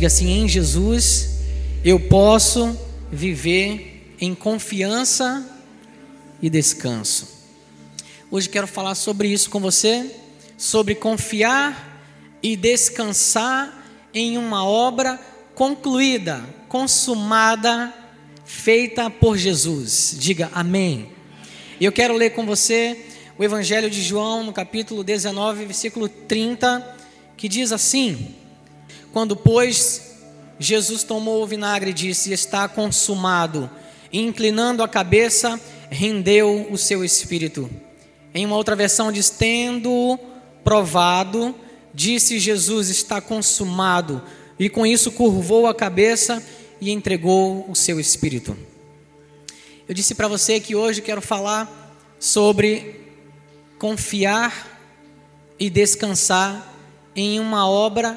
Diga assim: em Jesus eu posso viver em confiança e descanso. Hoje quero falar sobre isso com você, sobre confiar e descansar em uma obra concluída, consumada, feita por Jesus. Diga amém. Eu quero ler com você o Evangelho de João, no capítulo 19, versículo 30, que diz assim: Quando, pois, Jesus tomou o vinagre e disse: Está consumado, e inclinando a cabeça, rendeu o seu espírito. Em uma outra versão diz: Tendo provado, disse Jesus: Está consumado, e com isso curvou a cabeça e entregou o seu espírito. Eu disse para você que hoje quero falar sobre confiar e descansar em uma obra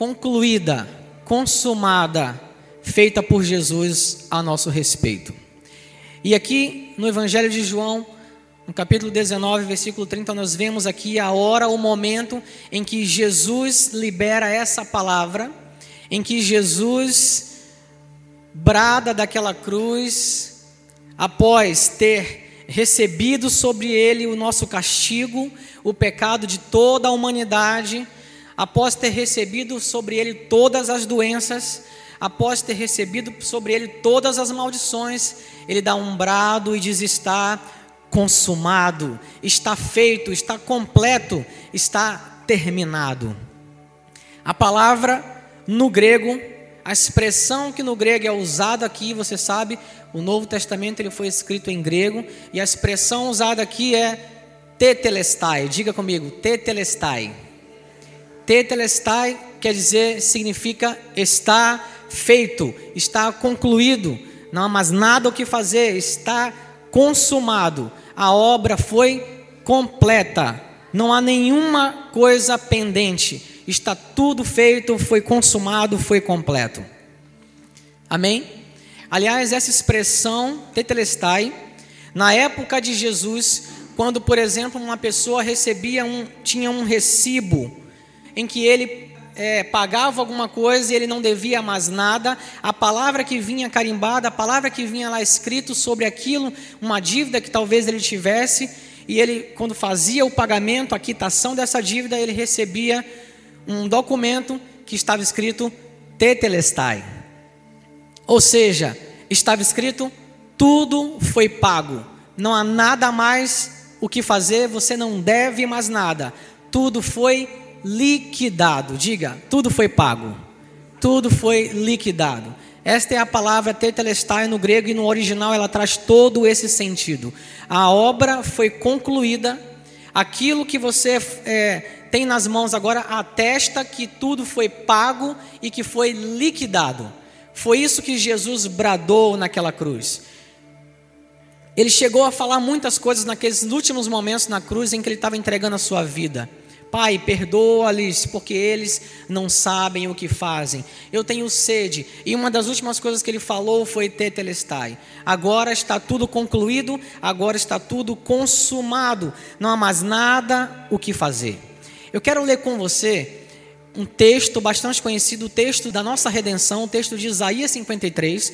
concluída, consumada, feita por Jesus a nosso respeito. E aqui no Evangelho de João, no capítulo 19, versículo 30, nós vemos aqui a hora, o momento em que Jesus libera essa palavra, em que Jesus brada daquela cruz, após ter recebido sobre ele o nosso castigo, o pecado de toda a humanidade, após ter recebido sobre ele todas as doenças, após ter recebido sobre ele todas as maldições, ele dá um brado e diz: Está consumado, está feito, está completo, está terminado. A palavra no grego, a expressão que no grego é usada aqui, você sabe, o Novo Testamento ele foi escrito em grego e a expressão usada aqui é tetelestai. Diga comigo, tetelestai. Tetelestai quer dizer, significa está feito, está concluído, não há mais nada o que fazer, está consumado. A obra foi completa. Não há nenhuma coisa pendente. Está tudo feito, foi consumado, foi completo. Amém? Aliás, essa expressão, tetelestai, na época de Jesus, quando, por exemplo, uma pessoa recebia um, tinha um recibo em que ele é, pagava alguma coisa e ele não devia mais nada, a palavra que vinha carimbada, a palavra que vinha lá escrito sobre aquilo, uma dívida que talvez ele tivesse, e ele, quando fazia o pagamento, a quitação dessa dívida, ele recebia um documento que estava escrito tetelestai. Ou seja, estava escrito: tudo foi pago, não há nada mais o que fazer, você não deve mais nada, tudo foi liquidado. Diga, tudo foi pago, tudo foi liquidado. Esta é a palavra tetelestai no grego e no original ela traz todo esse sentido. A obra foi concluída, aquilo que você é, tem nas mãos agora atesta que tudo foi pago e que foi liquidado. Foi isso que Jesus bradou naquela cruz. Ele chegou a falar muitas coisas naqueles últimos momentos na cruz em que ele estava entregando a sua vida. Pai, perdoa-lhes, porque eles não sabem o que fazem. Eu tenho sede. E uma das últimas coisas que ele falou foi tetelestai. Agora está tudo concluído, agora está tudo consumado. Não há mais nada o que fazer. Eu quero ler com você um texto bastante conhecido, o texto da nossa redenção, o texto de Isaías 53.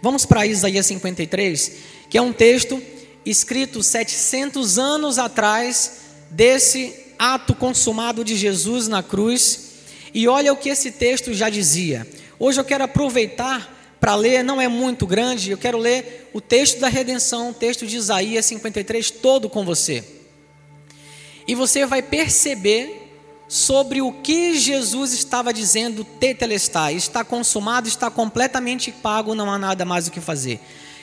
Vamos para Isaías 53, que é um texto escrito 700 anos atrás desse ato consumado de Jesus na cruz. E olha o que esse texto já dizia. Hoje eu quero aproveitar para ler, não é muito grande, eu quero ler o texto da redenção, o texto de Isaías 53 todo com você. E você vai perceber sobre o que Jesus estava dizendo, tetelestai, está consumado, está completamente pago, não há nada mais o que fazer.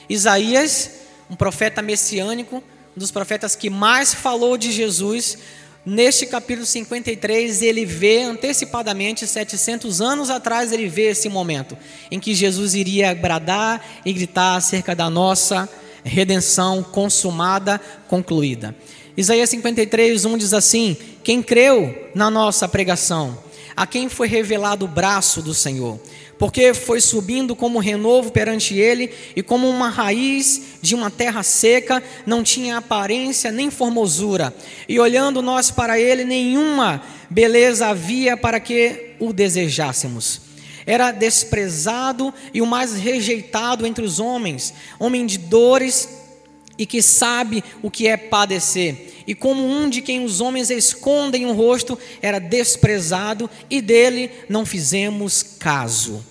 Isaías, um profeta messiânico, um dos profetas que mais falou de Jesus, neste capítulo 53, ele vê antecipadamente, 700 anos atrás, ele vê esse momento em que Jesus iria bradar e gritar acerca da nossa redenção consumada, concluída. Isaías 53, 1 diz assim: Quem creu na nossa pregação, a quem foi revelado o braço do Senhor, porque foi subindo como renovo perante ele, e como uma raiz de uma terra seca, não tinha aparência nem formosura, e olhando nós para ele, nenhuma beleza havia para que o desejássemos. era desprezado e o mais rejeitado entre os homens, homem de dores e que sabe o que é padecer. E como um de quem os homens escondem o rosto, era desprezado e dele não fizemos caso.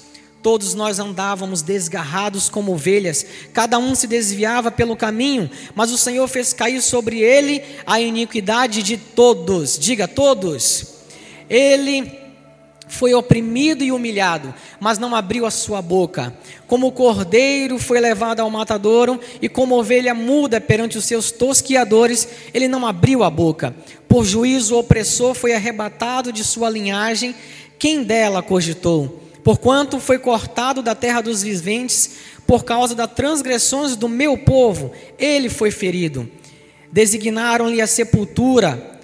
Todos nós andávamos desgarrados como ovelhas, cada um se desviava pelo caminho, mas o Senhor fez cair sobre ele a iniquidade de todos. Diga todos. Ele foi oprimido e humilhado, mas não abriu a sua boca. Como o cordeiro foi levado ao matadouro, e como ovelha muda perante os seus tosquiadores, ele não abriu a boca. Por juízo o opressor foi arrebatado de sua linhagem, quem dela cogitou? Porquanto foi cortado da terra dos viventes, por causa das transgressões do meu povo, ele foi ferido. Designaram-lhe a sepultura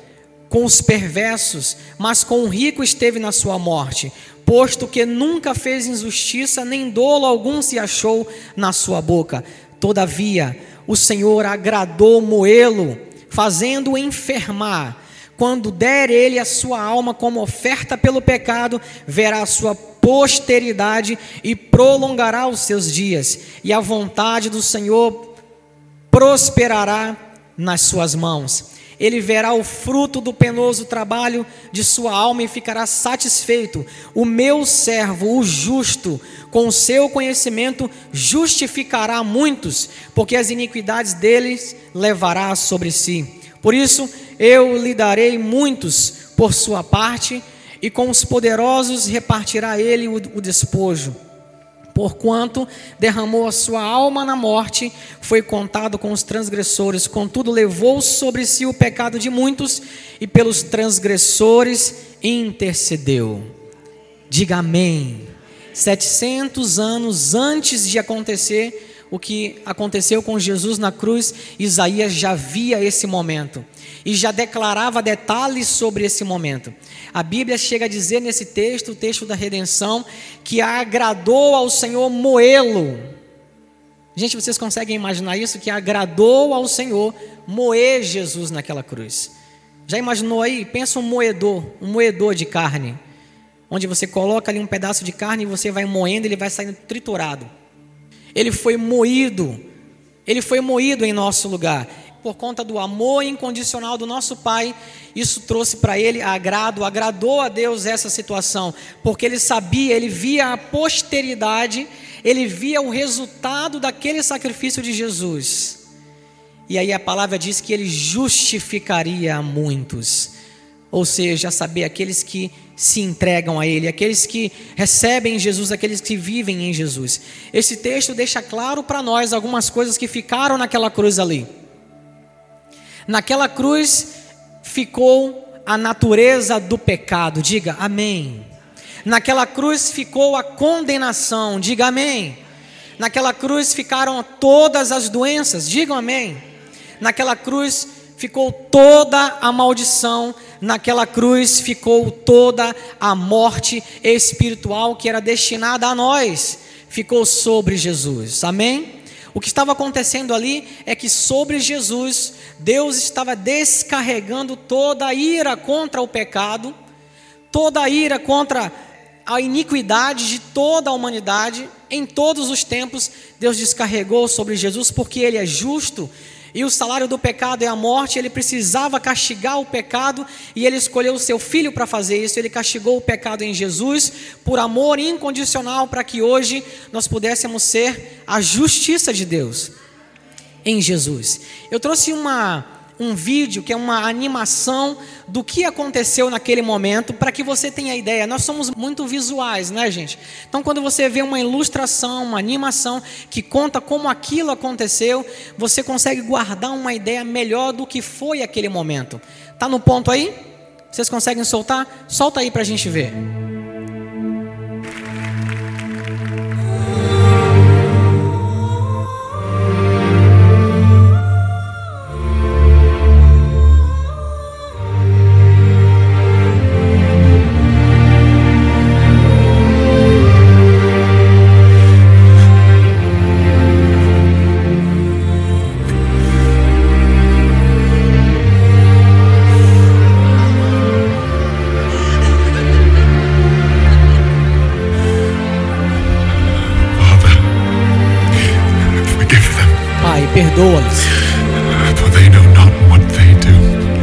com os perversos, mas com o rico esteve na sua morte, posto que nunca fez injustiça, nem dolo algum se achou na sua boca. Todavia, o Senhor agradou moê-lo, fazendo-o enfermar. Quando der ele a sua alma como oferta pelo pecado, verá a sua posteridade e prolongará os seus dias, e a vontade do Senhor prosperará nas suas mãos. Ele verá o fruto do penoso trabalho de sua alma e ficará satisfeito. O meu servo, o justo, com o seu conhecimento, justificará muitos, porque as iniquidades deles levará sobre si. Por isso, eu lhe darei muitos por sua parte e com os poderosos repartirá ele o, o despojo. Porquanto derramou a sua alma na morte, foi contado com os transgressores, contudo levou sobre si o pecado de muitos e pelos transgressores intercedeu. Diga amém. 700 anos antes de acontecer o que aconteceu com Jesus na cruz, Isaías já via esse momento e já declarava detalhes sobre esse momento. A Bíblia chega a dizer nesse texto, o texto da redenção, que agradou ao Senhor moê-lo. Gente, vocês conseguem imaginar isso? Que agradou ao Senhor moer Jesus naquela cruz. Já imaginou aí? Pensa um moedor, um moedor de carne, onde você coloca ali um pedaço de carne e você vai moendo, ele vai saindo triturado ele foi moído, ele foi moído em nosso lugar. Por conta do amor incondicional do nosso Pai, isso trouxe para ele agrado, agradou a Deus essa situação, porque ele sabia, ele via a posteridade, ele via o resultado daquele sacrifício de Jesus. E aí a palavra diz que ele justificaria a muitos, ou seja, saber aqueles que se entregam a Ele, aqueles que recebem Jesus, aqueles que vivem em Jesus. Esse texto deixa claro para nós algumas coisas que ficaram naquela cruz ali. Naquela cruz ficou a natureza do pecado, diga amém. Naquela cruz ficou a condenação, diga amém. Naquela cruz ficaram todas as doenças, digam amém. Naquela cruz ficou toda a maldição, naquela cruz ficou toda a morte espiritual que era destinada a nós, ficou sobre Jesus. Amém? O que estava acontecendo ali é que sobre Jesus, Deus estava descarregando toda a ira contra o pecado, toda a ira contra a iniquidade de toda a humanidade, em todos os tempos, Deus descarregou sobre Jesus, porque Ele é justo e o salário do pecado é a morte, ele precisava castigar o pecado e ele escolheu o seu filho para fazer isso. Ele castigou o pecado em Jesus por amor incondicional para que hoje nós pudéssemos ser a justiça de Deus em Jesus. Eu trouxe uma um vídeo que é uma animação do que aconteceu naquele momento, para que você tenha ideia. Nós somos muito visuais, né, gente? Então, quando você vê uma ilustração, uma animação que conta como aquilo aconteceu, você consegue guardar uma ideia melhor do que foi aquele momento. Tá no ponto aí? Vocês conseguem soltar? Solta aí para a gente ver.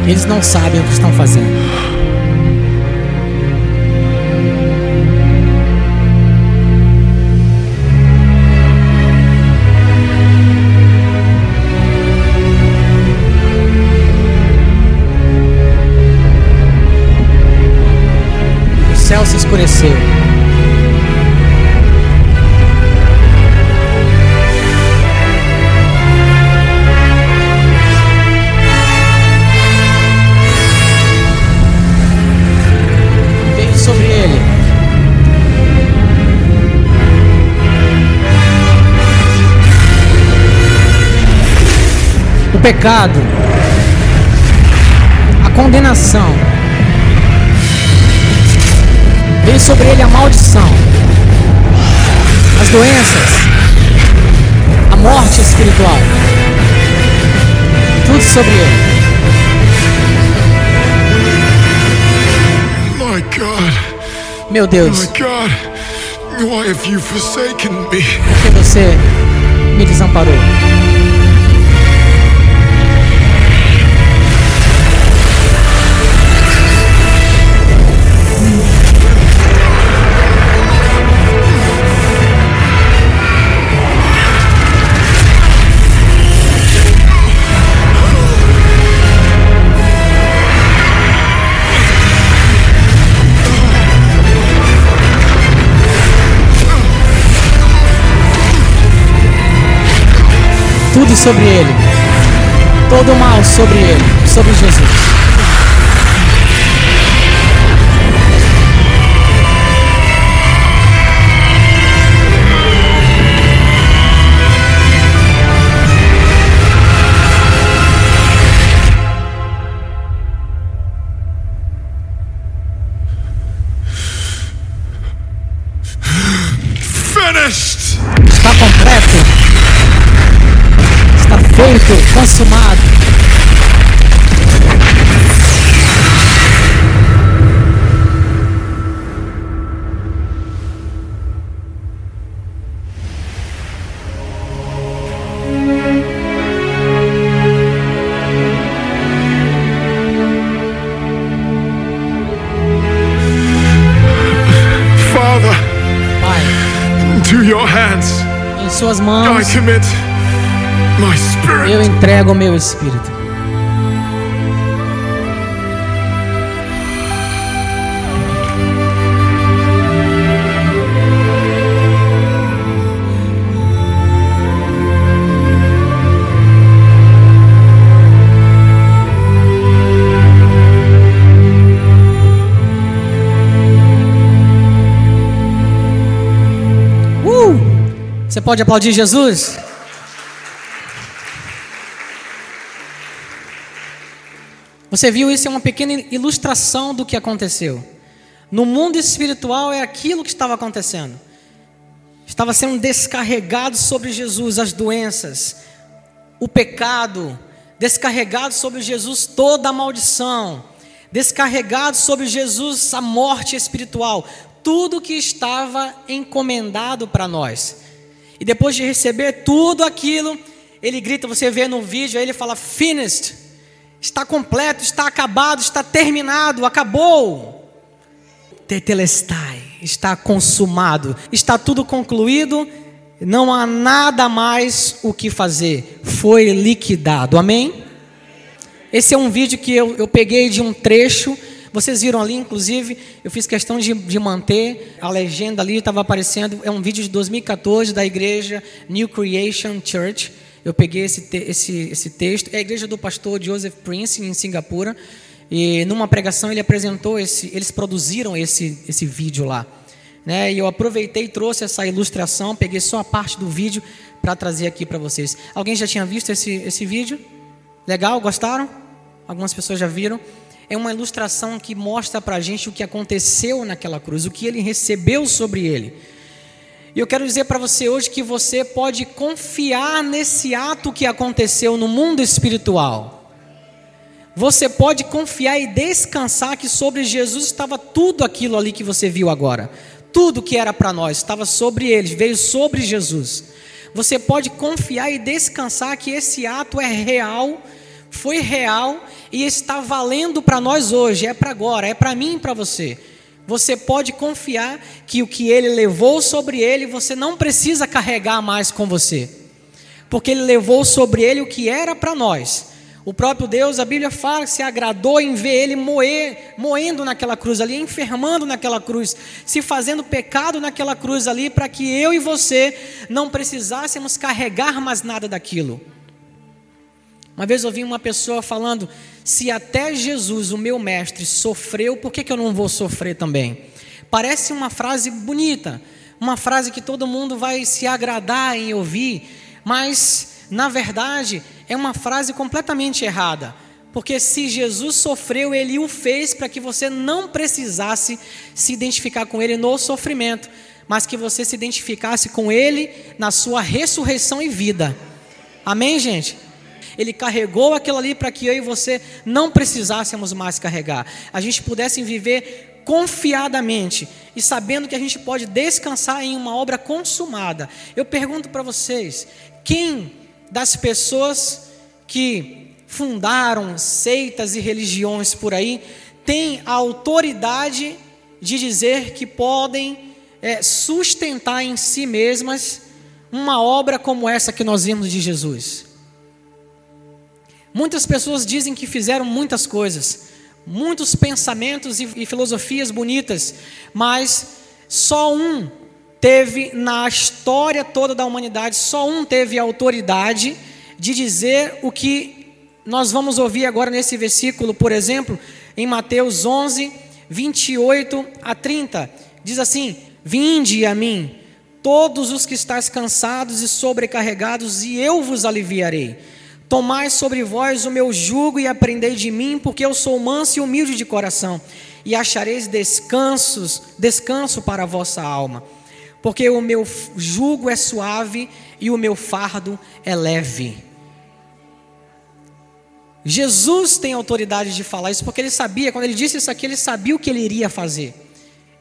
Eles não sabem o que estão fazendo. O céu se escureceu. Pecado, a condenação, veio sobre ele a maldição, as doenças, a morte espiritual, tudo sobre ele. My God, Meu Deus, my God, why have you forsaken me? por que você me desamparou? Sobre ele. Todo mal sobre ele, sobre Jesus. Espírito. Uh! Você pode aplaudir Jesus? Você viu isso é uma pequena ilustração do que aconteceu. No mundo espiritual é aquilo que estava acontecendo. Estava sendo descarregado sobre Jesus as doenças, o pecado, descarregado sobre Jesus toda a maldição, descarregado sobre Jesus a morte espiritual, tudo que estava encomendado para nós. E depois de receber tudo aquilo, ele grita, você vê no vídeo, aí ele fala finished. Está completo, está acabado, está terminado, acabou. Tetelestai, está consumado, está tudo concluído, não há nada mais o que fazer, foi liquidado, amém? Esse é um vídeo que eu, eu peguei de um trecho, vocês viram ali, inclusive, eu fiz questão de, de manter, a legenda ali estava aparecendo, é um vídeo de 2014 da igreja New Creation Church, eu peguei esse, te, esse, esse texto, é a igreja do pastor Joseph Prince, em Singapura, e numa pregação ele apresentou esse, eles produziram esse, esse vídeo lá. Né? E eu aproveitei e trouxe essa ilustração, peguei só a parte do vídeo para trazer aqui para vocês. Alguém já tinha visto esse, esse vídeo? Legal? Gostaram? Algumas pessoas já viram. É uma ilustração que mostra para a gente o que aconteceu naquela cruz, o que ele recebeu sobre ele. E eu quero dizer para você hoje que você pode confiar nesse ato que aconteceu no mundo espiritual. Você pode confiar e descansar que sobre Jesus estava tudo aquilo ali que você viu agora. Tudo que era para nós estava sobre ele, veio sobre Jesus. você pode confiar e descansar que esse ato é real, foi real e está valendo para nós hoje, é para agora, é para mim e para você. Você pode confiar que o que ele levou sobre ele, você não precisa carregar mais com você, porque ele levou sobre ele o que era para nós. O próprio Deus, a Bíblia fala que se agradou em ver ele moer, moendo naquela cruz ali, enfermando naquela cruz, se fazendo pecado naquela cruz ali, para que eu e você não precisássemos carregar mais nada daquilo. Uma vez ouvi uma pessoa falando: se até Jesus, o meu mestre, sofreu, por que, que eu não vou sofrer também? Parece uma frase bonita, uma frase que todo mundo vai se agradar em ouvir, mas na verdade, é uma frase completamente errada. Porque se Jesus sofreu, ele o fez para que você não precisasse se identificar com ele no sofrimento, mas que você se identificasse com ele na sua ressurreição e vida. Amém, gente? Ele carregou aquilo ali para que eu e você não precisássemos mais carregar. A gente pudesse viver confiadamente e sabendo que a gente pode descansar em uma obra consumada. Eu pergunto para vocês: quem das pessoas que fundaram seitas e religiões por aí tem a autoridade de dizer que podem é, sustentar em si mesmas uma obra como essa que nós vimos de Jesus. Muitas pessoas dizem que fizeram muitas coisas, muitos pensamentos e, e filosofias bonitas, mas só um teve na história toda da humanidade, só um teve a autoridade de dizer o que nós vamos ouvir agora nesse versículo, por exemplo, em Mateus 11, 28 a 30. Diz assim: Vinde a mim, todos os que estáis cansados e sobrecarregados, e eu vos aliviarei. Tomai sobre vós o meu jugo e aprendei de mim, porque eu sou manso e humilde de coração, e achareis descansos, descanso para a vossa alma porque o meu jugo é suave e o meu fardo é leve. Jesus tem autoridade de falar isso porque ele sabia, quando ele disse isso aqui, ele sabia o que ele iria fazer.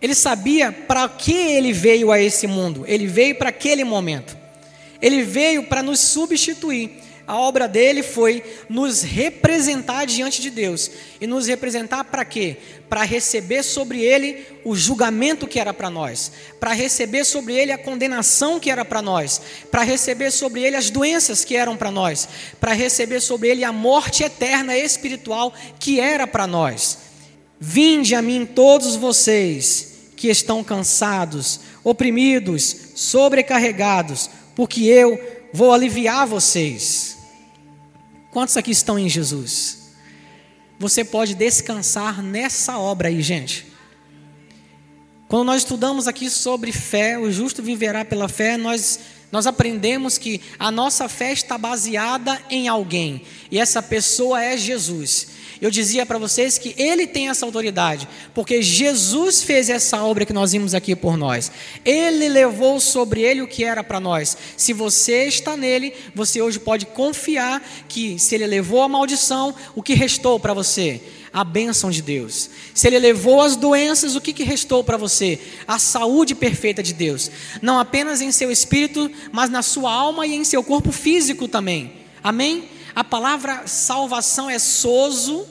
Ele sabia para que ele veio a esse mundo. Ele veio para aquele momento. Ele veio para nos substituir a obra dele foi nos representar diante de Deus. E nos representar para quê? Para receber sobre ele o julgamento que era para nós, para receber sobre ele a condenação que era para nós, para receber sobre ele as doenças que eram para nós, para receber sobre ele a morte eterna espiritual que era para nós. Vinde a mim todos vocês que estão cansados, oprimidos, sobrecarregados, porque eu vou aliviar vocês. Quantos aqui estão em Jesus? Você pode descansar nessa obra aí, gente. Quando nós estudamos aqui sobre fé, o justo viverá pela fé, nós, nós aprendemos que a nossa fé está baseada em alguém, e essa pessoa é Jesus. Eu dizia para vocês que ele tem essa autoridade, porque Jesus fez essa obra que nós vimos aqui por nós. Ele levou sobre ele o que era para nós. Se você está nele, você hoje pode confiar que se ele levou a maldição, o que restou para você? a bênção de Deus. Se ele levou as doenças, o que, que restou para você? A saúde perfeita de Deus. Não apenas em seu espírito, mas na sua alma e em seu corpo físico também. Amém? A palavra salvação é soso,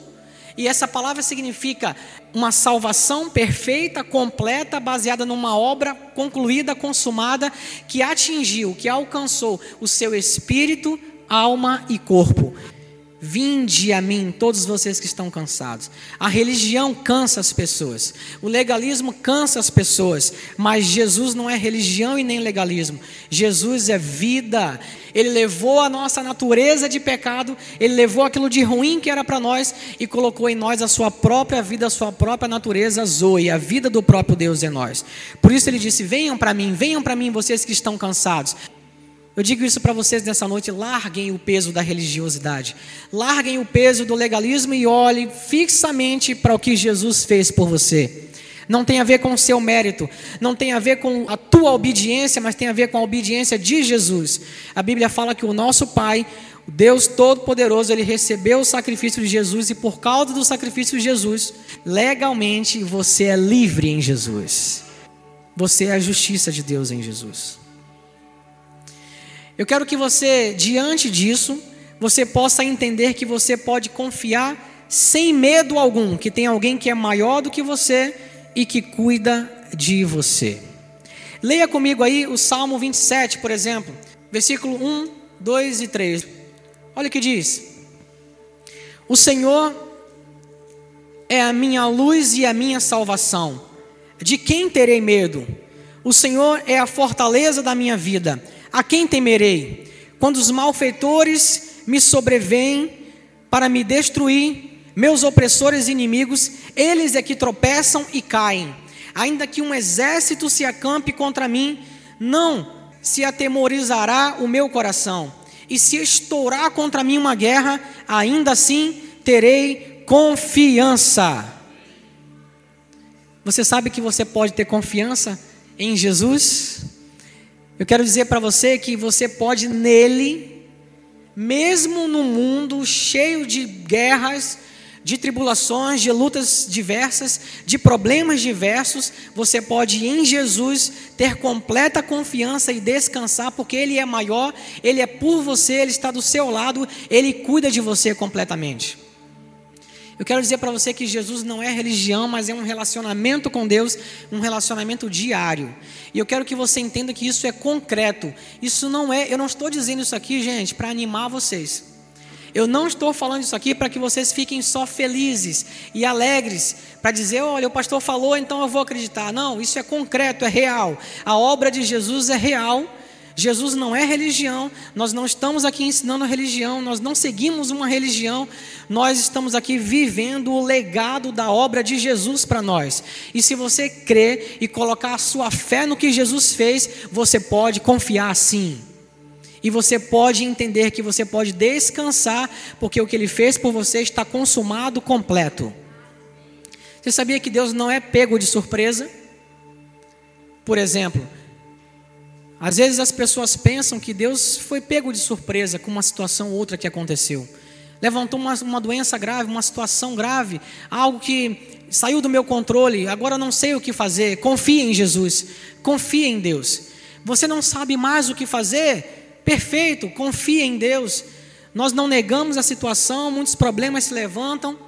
e essa palavra significa uma salvação perfeita, completa, baseada numa obra concluída, consumada, que atingiu, que alcançou o seu espírito, alma e corpo. Vinde a mim, todos vocês que estão cansados. A religião cansa as pessoas, o legalismo cansa as pessoas, mas Jesus não é religião e nem legalismo. Jesus é vida. Ele levou a nossa natureza de pecado, ele levou aquilo de ruim que era para nós e colocou em nós a sua própria vida, a sua própria natureza Zoe, a vida do próprio Deus em nós. Por isso ele disse: Venham para mim, venham para mim, vocês que estão cansados. Eu digo isso para vocês nessa noite: larguem o peso da religiosidade, larguem o peso do legalismo e olhem fixamente para o que Jesus fez por você. Não tem a ver com o seu mérito, não tem a ver com a tua obediência, mas tem a ver com a obediência de Jesus. A Bíblia fala que o nosso Pai, o Deus Todo-Poderoso, ele recebeu o sacrifício de Jesus e por causa do sacrifício de Jesus, legalmente você é livre em Jesus. Você é a justiça de Deus em Jesus. Eu quero que você, diante disso, você possa entender que você pode confiar sem medo algum, que tem alguém que é maior do que você e que cuida de você. Leia comigo aí o Salmo 27, por exemplo, versículo 1, 2 e 3. Olha o que diz: O Senhor é a minha luz e a minha salvação. De quem terei medo? O Senhor é a fortaleza da minha vida. A quem temerei? Quando os malfeitores me sobrevêm para me destruir, meus opressores e inimigos, eles é que tropeçam e caem. Ainda que um exército se acampe contra mim, não se atemorizará o meu coração. E se estourar contra mim uma guerra, ainda assim terei confiança. Você sabe que você pode ter confiança em Jesus? Eu quero dizer para você que você pode nele, mesmo no mundo cheio de guerras, de tribulações, de lutas diversas, de problemas diversos, você pode em Jesus ter completa confiança e descansar, porque Ele é maior, Ele é por você, Ele está do seu lado, Ele cuida de você completamente. Eu quero dizer para você que Jesus não é religião, mas é um relacionamento com Deus, um relacionamento diário. E eu quero que você entenda que isso é concreto. Isso não é, eu não estou dizendo isso aqui, gente, para animar vocês. Eu não estou falando isso aqui para que vocês fiquem só felizes e alegres, para dizer, olha, o pastor falou, então eu vou acreditar. Não, isso é concreto, é real. A obra de Jesus é real. Jesus não é religião, nós não estamos aqui ensinando religião, nós não seguimos uma religião, nós estamos aqui vivendo o legado da obra de Jesus para nós. E se você crer e colocar a sua fé no que Jesus fez, você pode confiar sim. E você pode entender que você pode descansar, porque o que ele fez por você está consumado completo. Você sabia que Deus não é pego de surpresa? Por exemplo, às vezes as pessoas pensam que Deus foi pego de surpresa com uma situação ou outra que aconteceu. Levantou uma, uma doença grave, uma situação grave, algo que saiu do meu controle, agora não sei o que fazer. Confie em Jesus, confie em Deus. Você não sabe mais o que fazer? Perfeito, confie em Deus. Nós não negamos a situação, muitos problemas se levantam.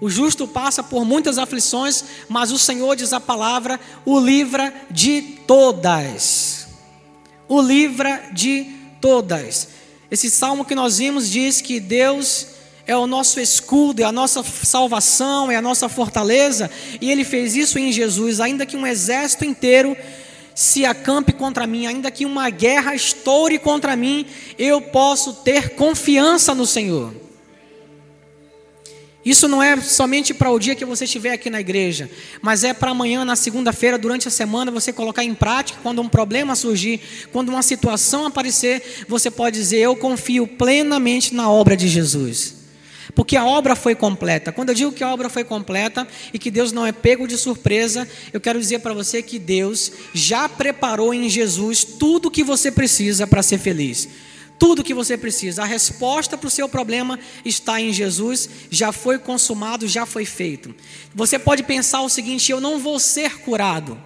O justo passa por muitas aflições, mas o Senhor diz a palavra, o livra de todas. O livra de todas. Esse salmo que nós vimos diz que Deus é o nosso escudo, é a nossa salvação, é a nossa fortaleza, e Ele fez isso em Jesus, ainda que um exército inteiro se acampe contra mim, ainda que uma guerra estoure contra mim, eu posso ter confiança no Senhor. Isso não é somente para o dia que você estiver aqui na igreja, mas é para amanhã, na segunda-feira, durante a semana, você colocar em prática. Quando um problema surgir, quando uma situação aparecer, você pode dizer: Eu confio plenamente na obra de Jesus porque a obra foi completa. Quando eu digo que a obra foi completa e que Deus não é pego de surpresa, eu quero dizer para você que Deus já preparou em Jesus tudo o que você precisa para ser feliz. Tudo o que você precisa. A resposta para o seu problema está em Jesus, já foi consumado, já foi feito. Você pode pensar o seguinte: eu não vou ser curado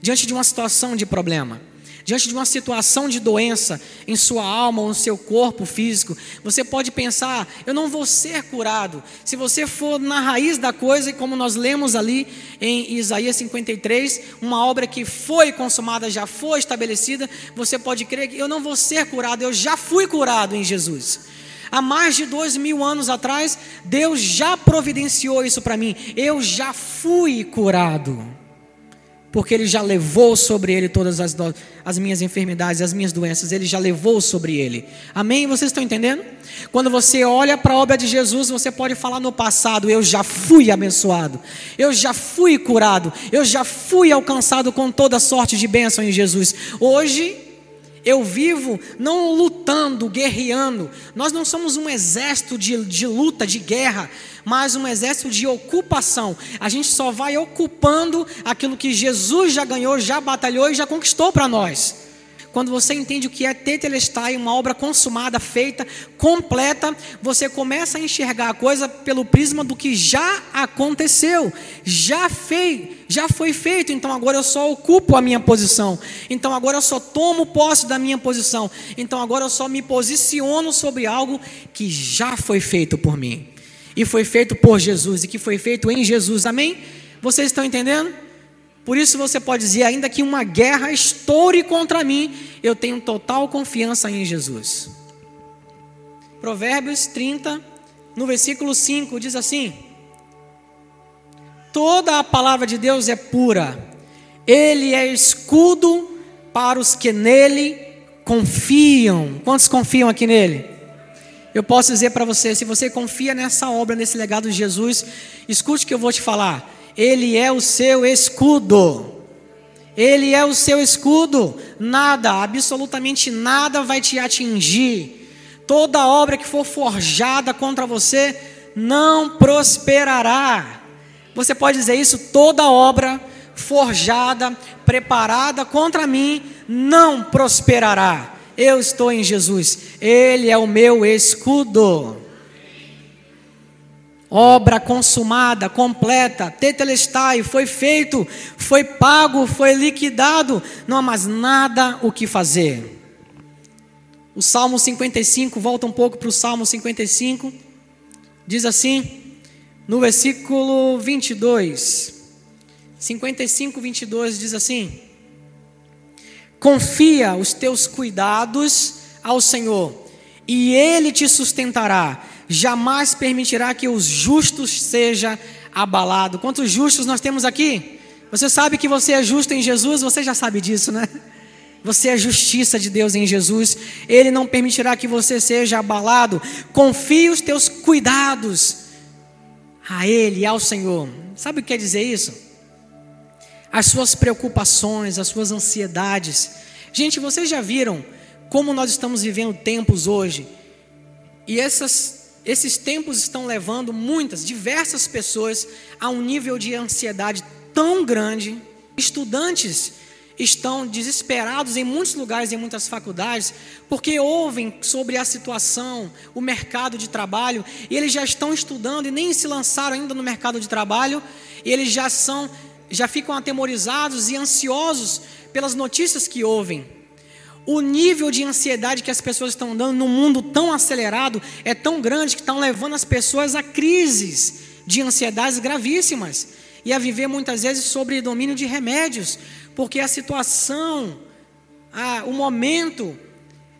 diante de uma situação de problema diante de uma situação de doença em sua alma ou no seu corpo físico, você pode pensar: eu não vou ser curado. Se você for na raiz da coisa, e como nós lemos ali em Isaías 53, uma obra que foi consumada, já foi estabelecida, você pode crer que eu não vou ser curado, eu já fui curado em Jesus. Há mais de dois mil anos atrás, Deus já providenciou isso para mim. Eu já fui curado porque Ele já levou sobre Ele todas as, as minhas enfermidades, as minhas doenças, Ele já levou sobre Ele. Amém? Vocês estão entendendo? Quando você olha para a obra de Jesus, você pode falar no passado: Eu já fui abençoado, eu já fui curado, eu já fui alcançado com toda sorte de bênção em Jesus. Hoje, eu vivo não lutando, guerreando. Nós não somos um exército de, de luta, de guerra, mas um exército de ocupação. A gente só vai ocupando aquilo que Jesus já ganhou, já batalhou e já conquistou para nós. Quando você entende o que é tetelestai, uma obra consumada, feita, completa, você começa a enxergar a coisa pelo prisma do que já aconteceu, já fei, já foi feito, então agora eu só ocupo a minha posição. Então agora eu só tomo posse da minha posição. Então agora eu só me posiciono sobre algo que já foi feito por mim. E foi feito por Jesus e que foi feito em Jesus. Amém? Vocês estão entendendo? Por isso você pode dizer, ainda que uma guerra estoure contra mim, eu tenho total confiança em Jesus. Provérbios 30, no versículo 5, diz assim: Toda a palavra de Deus é pura, ele é escudo para os que nele confiam. Quantos confiam aqui nele? Eu posso dizer para você, se você confia nessa obra, nesse legado de Jesus, escute o que eu vou te falar. Ele é o seu escudo. Ele é o seu escudo. Nada, absolutamente nada vai te atingir. Toda obra que for forjada contra você não prosperará. Você pode dizer isso? Toda obra forjada, preparada contra mim não prosperará. Eu estou em Jesus. Ele é o meu escudo obra consumada, completa, tetelestai, foi feito, foi pago, foi liquidado, não há mais nada o que fazer. O Salmo 55, volta um pouco para o Salmo 55, diz assim, no versículo 22, 55, 22 diz assim: Confia os teus cuidados ao Senhor, e Ele te sustentará jamais permitirá que os justos seja abalado. Quantos justos nós temos aqui? Você sabe que você é justo em Jesus, você já sabe disso, né? Você é justiça de Deus em Jesus. Ele não permitirá que você seja abalado. Confie os teus cuidados a Ele ao Senhor. Sabe o que quer dizer isso? As suas preocupações, as suas ansiedades. Gente, vocês já viram como nós estamos vivendo tempos hoje? E essas esses tempos estão levando muitas, diversas pessoas a um nível de ansiedade tão grande. Estudantes estão desesperados em muitos lugares, em muitas faculdades, porque ouvem sobre a situação, o mercado de trabalho, e eles já estão estudando e nem se lançaram ainda no mercado de trabalho, e eles já são, já ficam atemorizados e ansiosos pelas notícias que ouvem. O nível de ansiedade que as pessoas estão dando num mundo tão acelerado é tão grande que estão levando as pessoas a crises de ansiedades gravíssimas e a viver muitas vezes sobre domínio de remédios, porque a situação, a, o momento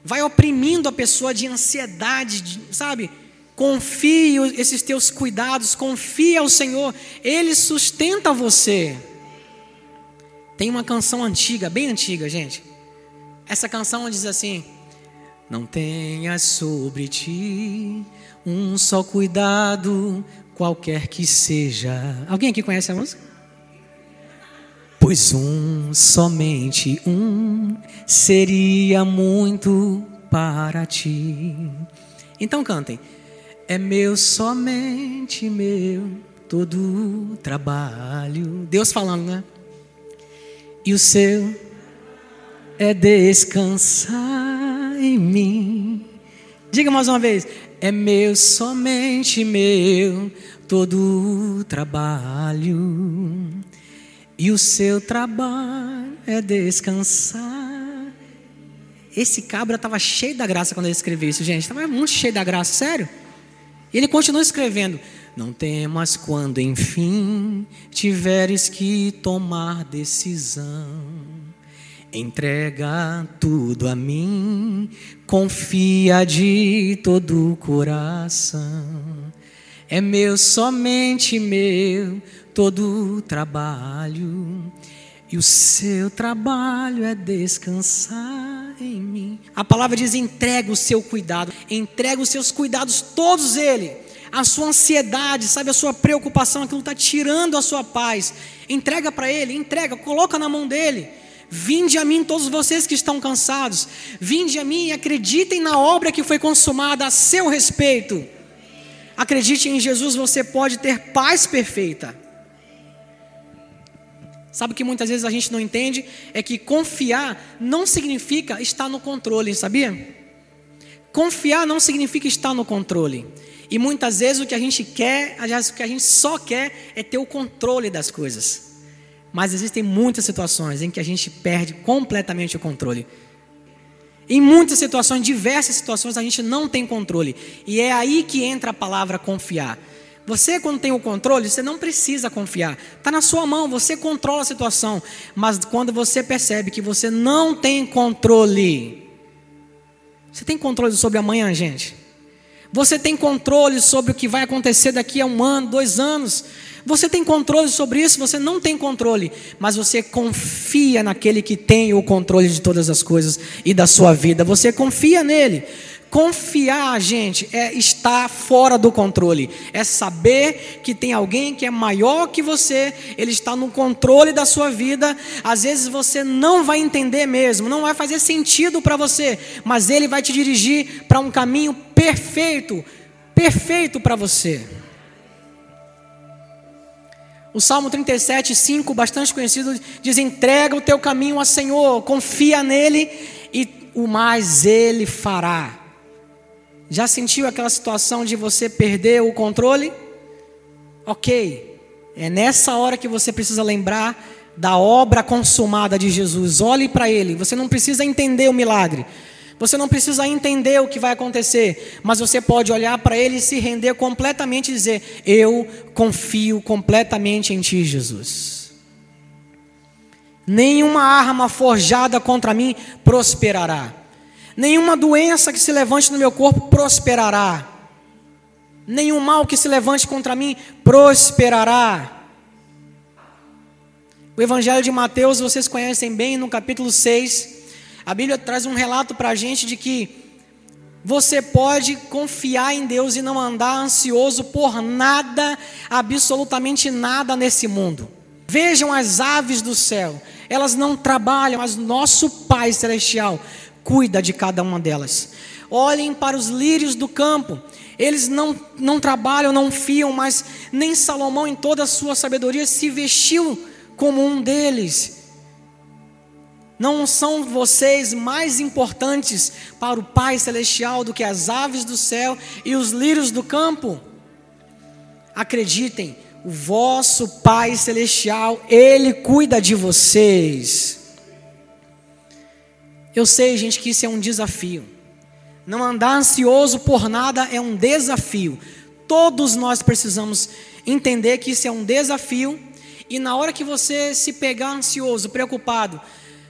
vai oprimindo a pessoa de ansiedade, de, sabe? Confie esses teus cuidados, confie ao Senhor, Ele sustenta você. Tem uma canção antiga, bem antiga, gente essa canção diz assim: Não tenhas sobre ti um só cuidado, qualquer que seja. Alguém aqui conhece a música? Pois um, somente um, seria muito para ti. Então cantem. É meu, somente meu, todo trabalho. Deus falando, né? E o seu é descansar em mim. Diga mais uma vez: é meu, somente meu, todo o trabalho. E o seu trabalho é descansar. Esse cabra estava cheio da graça quando ele escreveu isso, gente. Estava muito cheio da graça, sério. E ele continua escrevendo: Não temas quando enfim tiveres que tomar decisão. Entrega tudo a mim, confia de todo o coração. É meu, somente meu, todo o trabalho. E o seu trabalho é descansar em mim. A palavra diz: entrega o seu cuidado, entrega os seus cuidados, todos ele. A sua ansiedade, sabe, a sua preocupação, aquilo está tirando a sua paz. Entrega para ele, entrega, coloca na mão dele. Vinde a mim todos vocês que estão cansados, vinde a mim e acreditem na obra que foi consumada a seu respeito. Acredite em Jesus, você pode ter paz perfeita. Sabe o que muitas vezes a gente não entende? É que confiar não significa estar no controle, sabia? Confiar não significa estar no controle. E muitas vezes o que a gente quer, aliás, o que a gente só quer é ter o controle das coisas. Mas existem muitas situações em que a gente perde completamente o controle. Em muitas situações, diversas situações, a gente não tem controle. E é aí que entra a palavra confiar. Você, quando tem o controle, você não precisa confiar. Está na sua mão, você controla a situação. Mas quando você percebe que você não tem controle, você tem controle sobre amanhã, gente? Você tem controle sobre o que vai acontecer daqui a um ano, dois anos. Você tem controle sobre isso? Você não tem controle, mas você confia naquele que tem o controle de todas as coisas e da sua vida. Você confia nele. Confiar, gente, é estar fora do controle, é saber que tem alguém que é maior que você, ele está no controle da sua vida. Às vezes você não vai entender mesmo, não vai fazer sentido para você, mas ele vai te dirigir para um caminho perfeito, perfeito para você. O Salmo 37, 5, bastante conhecido, diz: entrega o teu caminho ao Senhor, confia nele e o mais ele fará. Já sentiu aquela situação de você perder o controle? Ok, é nessa hora que você precisa lembrar da obra consumada de Jesus. Olhe para ele, você não precisa entender o milagre, você não precisa entender o que vai acontecer, mas você pode olhar para ele e se render completamente e dizer: Eu confio completamente em ti, Jesus. Nenhuma arma forjada contra mim prosperará. Nenhuma doença que se levante no meu corpo prosperará. Nenhum mal que se levante contra mim prosperará. O Evangelho de Mateus vocês conhecem bem, no capítulo 6 a Bíblia traz um relato para a gente de que você pode confiar em Deus e não andar ansioso por nada, absolutamente nada nesse mundo. Vejam as aves do céu, elas não trabalham, mas nosso Pai Celestial cuida de cada uma delas. Olhem para os lírios do campo, eles não, não trabalham, não fiam, mas nem Salomão, em toda a sua sabedoria, se vestiu como um deles. Não são vocês mais importantes para o Pai Celestial do que as aves do céu e os lírios do campo? Acreditem, o vosso Pai Celestial, Ele cuida de vocês. Eu sei, gente, que isso é um desafio. Não andar ansioso por nada é um desafio. Todos nós precisamos entender que isso é um desafio. E na hora que você se pegar ansioso, preocupado,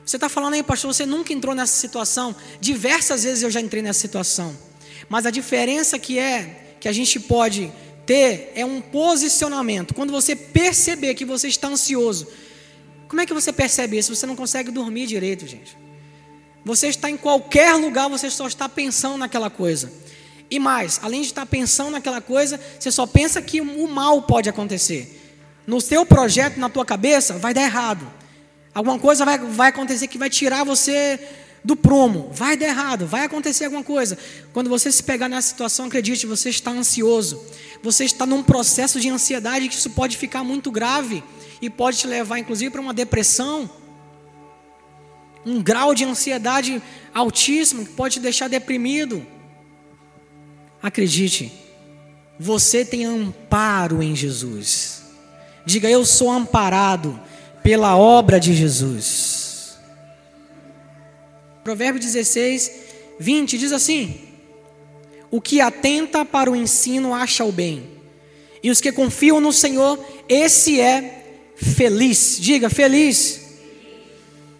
você está falando aí, pastor, você nunca entrou nessa situação. Diversas vezes eu já entrei nessa situação. Mas a diferença que é, que a gente pode ter, é um posicionamento. Quando você perceber que você está ansioso, como é que você percebe isso? Você não consegue dormir direito, gente. Você está em qualquer lugar, você só está pensando naquela coisa. E mais, além de estar pensando naquela coisa, você só pensa que o mal pode acontecer. No seu projeto, na tua cabeça, vai dar errado. Alguma coisa vai, vai acontecer que vai tirar você do prumo. Vai dar errado, vai acontecer alguma coisa. Quando você se pegar nessa situação, acredite, você está ansioso. Você está num processo de ansiedade que isso pode ficar muito grave e pode te levar, inclusive, para uma depressão. Um grau de ansiedade altíssimo que pode te deixar deprimido. Acredite, você tem amparo em Jesus. Diga, eu sou amparado pela obra de Jesus. Provérbio 16, 20 diz assim: O que atenta para o ensino acha o bem, e os que confiam no Senhor, esse é feliz. Diga, feliz.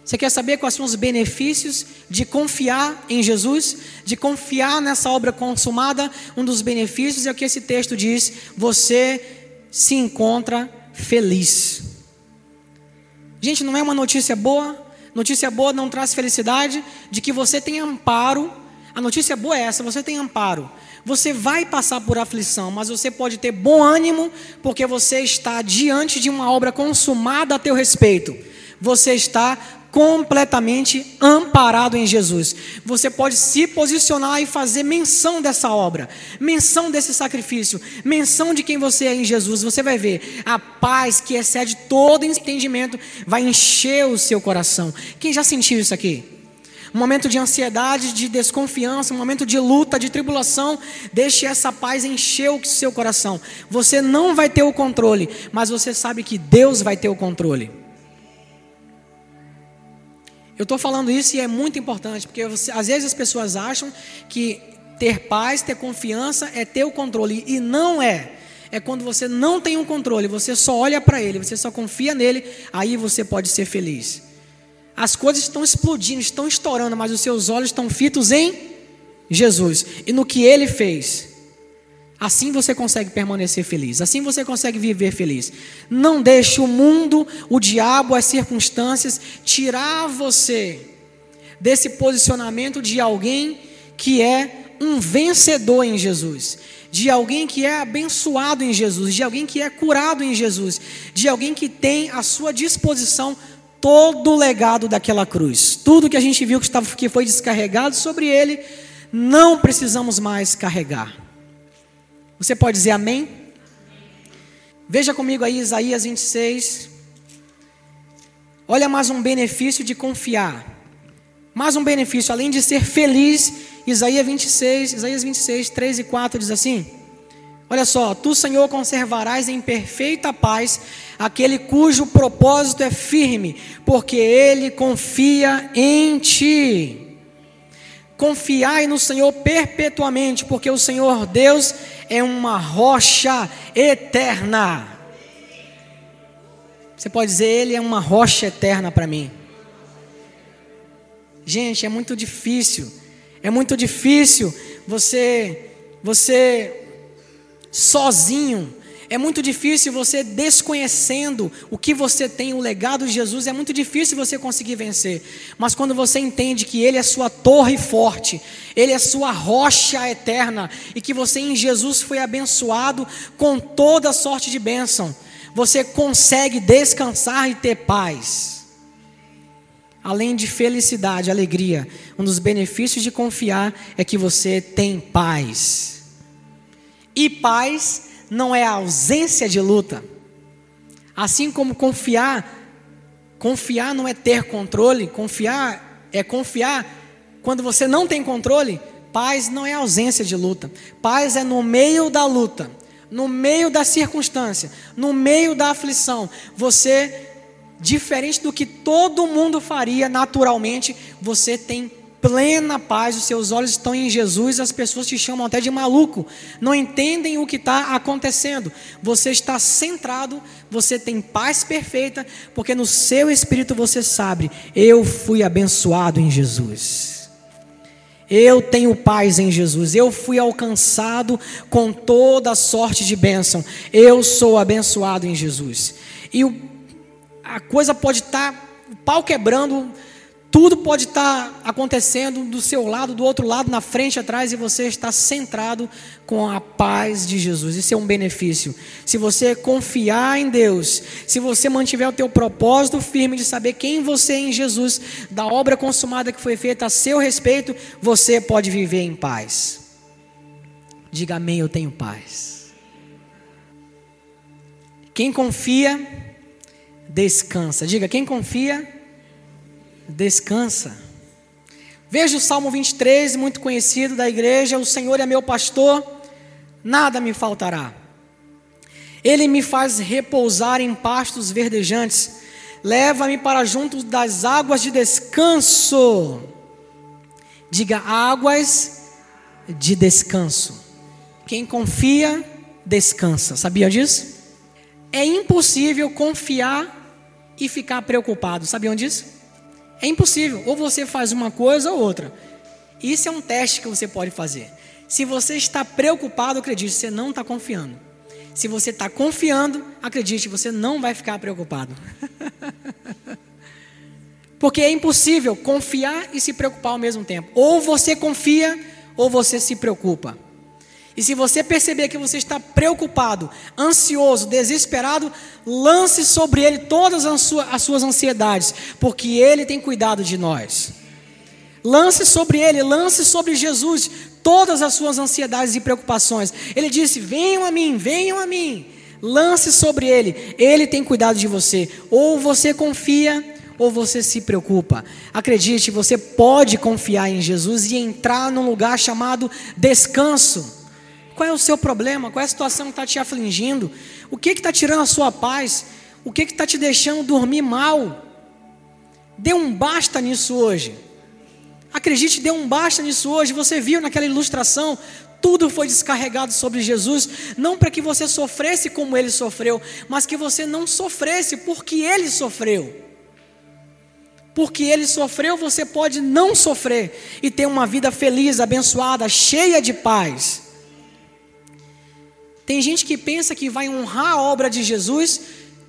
Você quer saber quais são os benefícios de confiar em Jesus, de confiar nessa obra consumada? Um dos benefícios é o que esse texto diz: você se encontra feliz. Gente, não é uma notícia boa. Notícia boa não traz felicidade de que você tem amparo. A notícia boa é essa: você tem amparo. Você vai passar por aflição, mas você pode ter bom ânimo, porque você está diante de uma obra consumada a teu respeito. Você está completamente amparado em Jesus. Você pode se posicionar e fazer menção dessa obra, menção desse sacrifício, menção de quem você é em Jesus. Você vai ver a paz que excede todo entendimento vai encher o seu coração. Quem já sentiu isso aqui? Um momento de ansiedade, de desconfiança, um momento de luta, de tribulação, deixe essa paz encher o seu coração. Você não vai ter o controle, mas você sabe que Deus vai ter o controle. Eu estou falando isso e é muito importante, porque você, às vezes as pessoas acham que ter paz, ter confiança é ter o controle, e não é. É quando você não tem um controle, você só olha para Ele, você só confia nele, aí você pode ser feliz. As coisas estão explodindo, estão estourando, mas os seus olhos estão fitos em Jesus e no que Ele fez. Assim você consegue permanecer feliz, assim você consegue viver feliz. Não deixe o mundo, o diabo, as circunstâncias tirar você desse posicionamento de alguém que é um vencedor em Jesus, de alguém que é abençoado em Jesus, de alguém que é curado em Jesus, de alguém que tem à sua disposição todo o legado daquela cruz. Tudo que a gente viu que, estava, que foi descarregado sobre ele, não precisamos mais carregar. Você pode dizer amém? Veja comigo aí Isaías 26. Olha mais um benefício de confiar. Mais um benefício, além de ser feliz, Isaías 26, Isaías 26, 3 e 4 diz assim: Olha só, tu, Senhor, conservarás em perfeita paz aquele cujo propósito é firme, porque ele confia em ti. Confiai no Senhor perpetuamente, porque o Senhor Deus é uma rocha eterna. Você pode dizer, Ele é uma rocha eterna para mim. Gente, é muito difícil. É muito difícil você, você sozinho é muito difícil você desconhecendo o que você tem, o legado de Jesus, é muito difícil você conseguir vencer. Mas quando você entende que Ele é sua torre forte, Ele é sua rocha eterna, e que você em Jesus foi abençoado com toda sorte de bênção, você consegue descansar e ter paz. Além de felicidade, alegria, um dos benefícios de confiar é que você tem paz. E paz não é a ausência de luta. Assim como confiar, confiar não é ter controle, confiar é confiar quando você não tem controle. Paz não é ausência de luta. Paz é no meio da luta, no meio da circunstância, no meio da aflição. Você, diferente do que todo mundo faria naturalmente, você tem plena paz, os seus olhos estão em Jesus, as pessoas te chamam até de maluco, não entendem o que está acontecendo. Você está centrado, você tem paz perfeita, porque no seu espírito você sabe: eu fui abençoado em Jesus. Eu tenho paz em Jesus, eu fui alcançado com toda sorte de bênção, eu sou abençoado em Jesus. E a coisa pode estar, tá, o pau quebrando, tudo pode estar acontecendo do seu lado, do outro lado, na frente, atrás, e você está centrado com a paz de Jesus. Isso é um benefício. Se você confiar em Deus, se você mantiver o teu propósito firme de saber quem você é em Jesus, da obra consumada que foi feita a seu respeito, você pode viver em paz. Diga amém, eu tenho paz. Quem confia, descansa. Diga, quem confia, descansa. Veja o Salmo 23, muito conhecido da igreja: O Senhor é meu pastor, nada me faltará. Ele me faz repousar em pastos verdejantes, leva-me para junto das águas de descanso. Diga águas de descanso. Quem confia, descansa. Sabia disso? É impossível confiar e ficar preocupado. Sabiam disso? É impossível. Ou você faz uma coisa ou outra. Isso é um teste que você pode fazer. Se você está preocupado, acredite, você não está confiando. Se você está confiando, acredite, você não vai ficar preocupado. Porque é impossível confiar e se preocupar ao mesmo tempo. Ou você confia, ou você se preocupa. E se você perceber que você está preocupado, ansioso, desesperado, lance sobre ele todas as suas ansiedades, porque ele tem cuidado de nós. Lance sobre ele, lance sobre Jesus todas as suas ansiedades e preocupações. Ele disse: Venham a mim, venham a mim. Lance sobre ele, ele tem cuidado de você. Ou você confia, ou você se preocupa. Acredite, você pode confiar em Jesus e entrar num lugar chamado descanso. Qual é o seu problema? Qual é a situação que está te afligindo? O que está tirando a sua paz? O que está te deixando dormir mal? Dê um basta nisso hoje. Acredite, dê um basta nisso hoje. Você viu naquela ilustração, tudo foi descarregado sobre Jesus, não para que você sofresse como ele sofreu, mas que você não sofresse porque ele sofreu. Porque ele sofreu, você pode não sofrer e ter uma vida feliz, abençoada, cheia de paz. Tem gente que pensa que vai honrar a obra de Jesus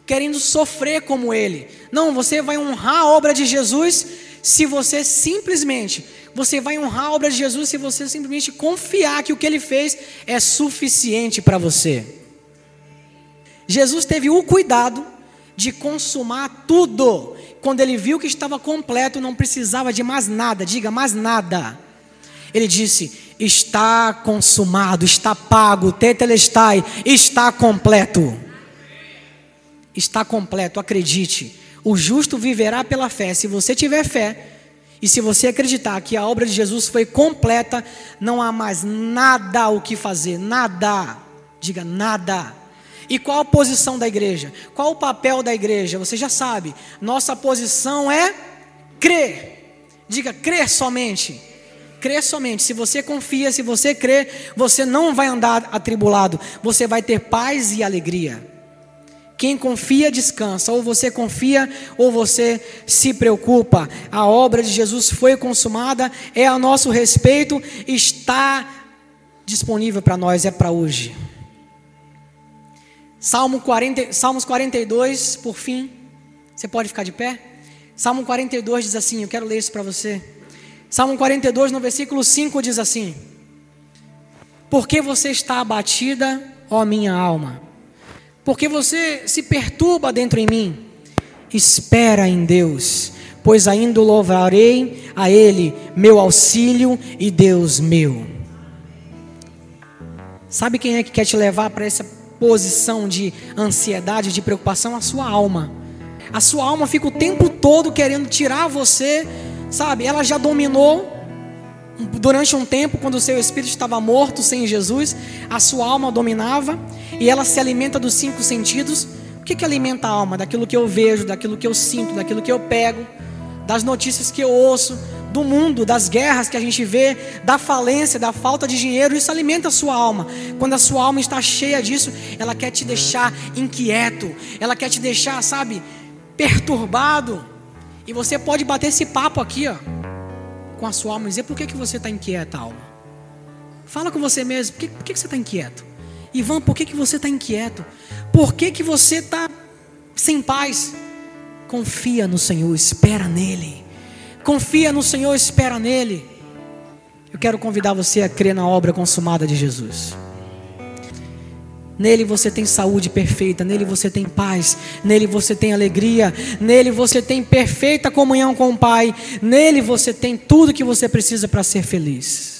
querendo sofrer como ele. Não, você vai honrar a obra de Jesus se você simplesmente, você vai honrar a obra de Jesus se você simplesmente confiar que o que ele fez é suficiente para você. Jesus teve o cuidado de consumar tudo. Quando ele viu que estava completo, não precisava de mais nada, diga mais nada. Ele disse: está consumado, está pago, tetelestai, está completo. Está completo, acredite. O justo viverá pela fé. Se você tiver fé, e se você acreditar que a obra de Jesus foi completa, não há mais nada o que fazer, nada. Diga nada. E qual a posição da igreja? Qual o papel da igreja? Você já sabe. Nossa posição é crer. Diga crer somente. Crer somente. Se você confia, se você crê, você não vai andar atribulado. Você vai ter paz e alegria. Quem confia, descansa. Ou você confia, ou você se preocupa. A obra de Jesus foi consumada, é a nosso respeito, está disponível para nós, é para hoje. Salmo 40, Salmos 42, por fim. Você pode ficar de pé? Salmo 42 diz assim: Eu quero ler isso para você. Salmo 42, no versículo 5, diz assim: Porque você está abatida, ó minha alma? Porque você se perturba dentro em mim? Espera em Deus, pois ainda louvarei a Ele, meu auxílio e Deus meu. Sabe quem é que quer te levar para essa posição de ansiedade, de preocupação? A sua alma. A sua alma fica o tempo todo querendo tirar você Sabe, ela já dominou durante um tempo, quando o seu espírito estava morto sem Jesus, a sua alma dominava e ela se alimenta dos cinco sentidos. O que, que alimenta a alma? Daquilo que eu vejo, daquilo que eu sinto, daquilo que eu pego, das notícias que eu ouço, do mundo, das guerras que a gente vê, da falência, da falta de dinheiro, isso alimenta a sua alma. Quando a sua alma está cheia disso, ela quer te deixar inquieto, ela quer te deixar, sabe, perturbado. E você pode bater esse papo aqui, ó, com a sua alma e dizer por que, que você está inquieta, alma. Fala com você mesmo, por que, por que, que você está inquieto? Ivan, por que, que você está inquieto? Por que, que você está sem paz? Confia no Senhor, espera nele. Confia no Senhor, espera nele. Eu quero convidar você a crer na obra consumada de Jesus. Nele você tem saúde perfeita, nele você tem paz, nele você tem alegria, nele você tem perfeita comunhão com o Pai, nele você tem tudo que você precisa para ser feliz.